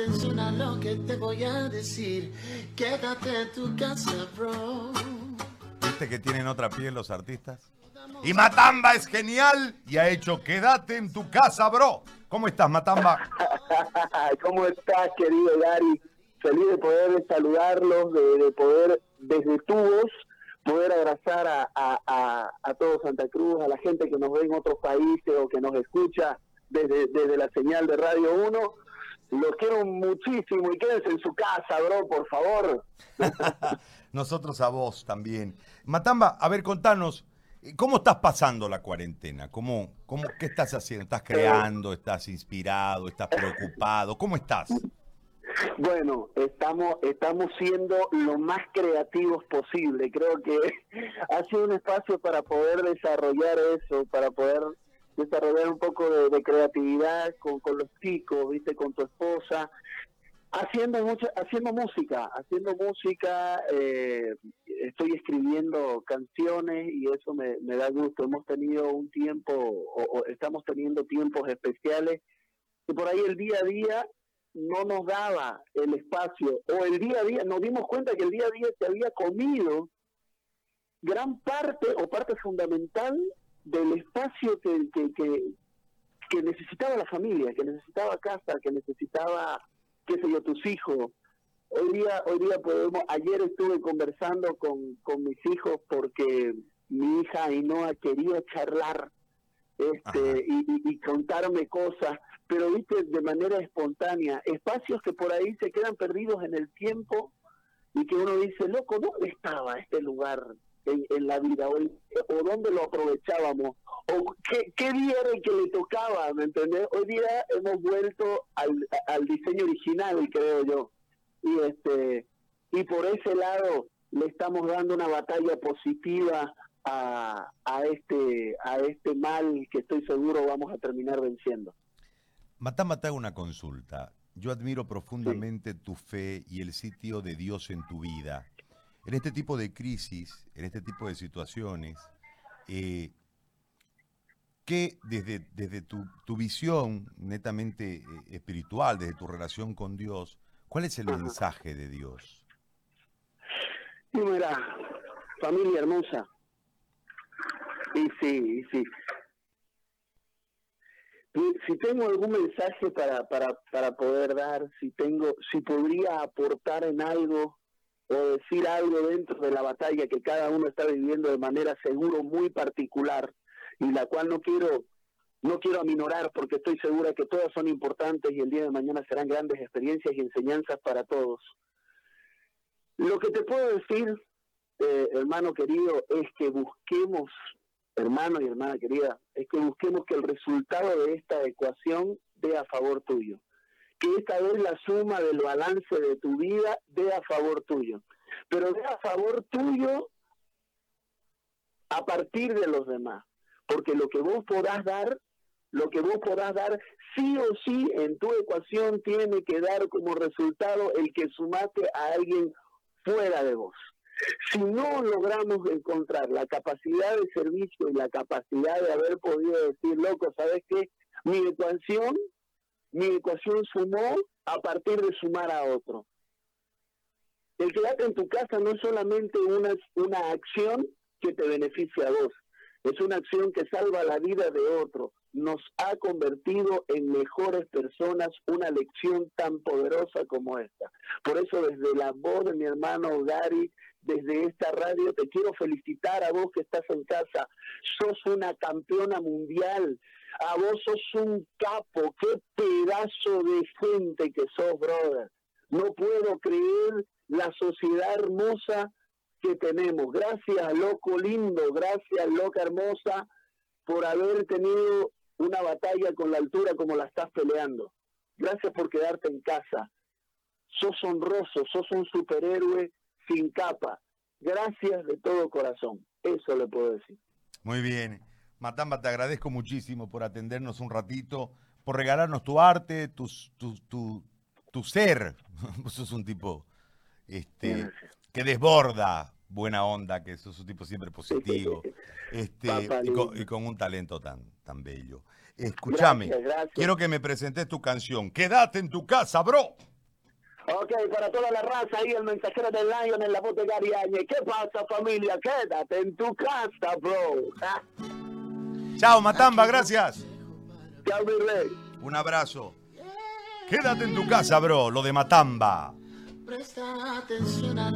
Atención a lo que te voy a decir. Quédate en tu casa, bro. ¿Viste que tienen otra piel los artistas? Y Matamba es genial y ha hecho Quédate en tu casa, bro. ¿Cómo estás, Matamba? ¿Cómo estás, querido Gary? Feliz de poder saludarlos, de, poder, desde tu voz, poder abrazar a, a, a, todo Santa Cruz, a la gente que nos ve en otros países o que nos escucha desde, desde la señal de Radio 1. Los quiero muchísimo y quédense en su casa, bro, por favor. Nosotros a vos también. Matamba, a ver, contanos, ¿cómo estás pasando la cuarentena? ¿Cómo, cómo, ¿Qué estás haciendo? ¿Estás creando? ¿Estás inspirado? ¿Estás preocupado? ¿Cómo estás? Bueno, estamos, estamos siendo lo más creativos posible. Creo que ha sido un espacio para poder desarrollar eso, para poder desarrollar un poco de, creatividad con, con, los chicos, viste, con tu esposa, haciendo mucha, haciendo música, haciendo música, eh, estoy escribiendo canciones y eso me, da gusto. Hemos tenido un tiempo, o, estamos teniendo tiempos especiales, y por ahí el día a día no nos daba el espacio, o el día a día, nos dimos cuenta que el día a día se había comido gran parte o parte fundamental del espacio que, que, que, necesitaba la familia, que necesitaba casa, que necesitaba, qué sé yo, tus hijos. Hoy día, hoy día podemos, ayer estuve conversando con, con mis hijos porque mi hija Ainhoa quería charlar este, y, y, contarme cosas, pero viste, de manera espontánea, espacios que por ahí se quedan perdidos en el tiempo y que uno dice, loco, ¿dónde estaba este lugar? En, la vida o, o dónde lo aprovechábamos o qué, qué día era el que le tocaba, ¿me entendés? Hoy día hemos vuelto al, al diseño original, creo yo. Y este y por ese lado le estamos dando una batalla positiva a, a este a este mal que estoy seguro vamos a terminar venciendo. Matá, matá una consulta. Yo admiro profundamente tu fe y el sitio de Dios en tu vida en este tipo de crisis, en este tipo de situaciones, eh, ¿qué desde, desde tu, visión netamente eh, espiritual, desde tu relación con Dios, cuál es el mensaje de Dios? Y mira, familia hermosa, y sí, y sí. Si tengo algún mensaje para, para, para poder dar, si tengo, si podría aportar en algo o decir algo dentro de la batalla que cada uno está viviendo de manera seguro muy particular y la cual no quiero no quiero aminorar porque estoy segura que todas son importantes y el día de mañana serán grandes experiencias y enseñanzas para todos. Lo que te puedo decir, eh, hermano querido, es que busquemos, hermano y hermana querida, es que busquemos que el resultado de esta ecuación dé a favor tuyo que esta vez la suma del balance de tu vida dé a favor tuyo. Pero dé a favor tuyo a partir de los demás. Porque lo que vos podás dar, lo que vos podás dar, sí o sí en tu ecuación tiene que dar como resultado el que sumaste a alguien fuera de vos. Si no logramos encontrar la capacidad de servicio y la capacidad de haber podido decir, loco, ¿sabes qué? Mi ecuación mi ecuación sumó a partir de sumar a otro. El quedarte en tu casa no es solamente una, una acción que te beneficia a vos, es una acción que salva la vida de otro. Nos ha convertido en mejores personas una lección tan poderosa como esta. Por eso desde la voz de mi hermano Gary, desde esta radio, te quiero felicitar a vos que estás en casa. Sos una campeona mundial a vos sos un capo, qué pedazo de gente que sos, brother. No puedo creer la sociedad hermosa que tenemos. Gracias, loco lindo, gracias, loca hermosa, por haber tenido una batalla con la altura como la estás peleando. Gracias por quedarte en casa. Sos honroso, sos un superhéroe sin capa. Gracias de todo corazón. Eso le puedo decir. Muy bien. Matamba, te agradezco muchísimo por atendernos un ratito, por regalarnos tu arte, tu, tu, tu, tu ser. Vos sos un tipo este, que desborda buena onda, que sos un tipo siempre positivo este, y, con, un talento tan, tan bello. Escúchame, quiero que me presentes tu canción. Quédate en tu casa, bro. Ok, para toda la raza ahí, el mensajero de Lion en la voz de Gary Áñez. ¿Qué pasa, familia? Quédate en tu casa, bro. Chao, Matamba, gracias. Chao, mi rey. Un abrazo. Quédate en tu casa, bro, lo de Matamba. Presta atención a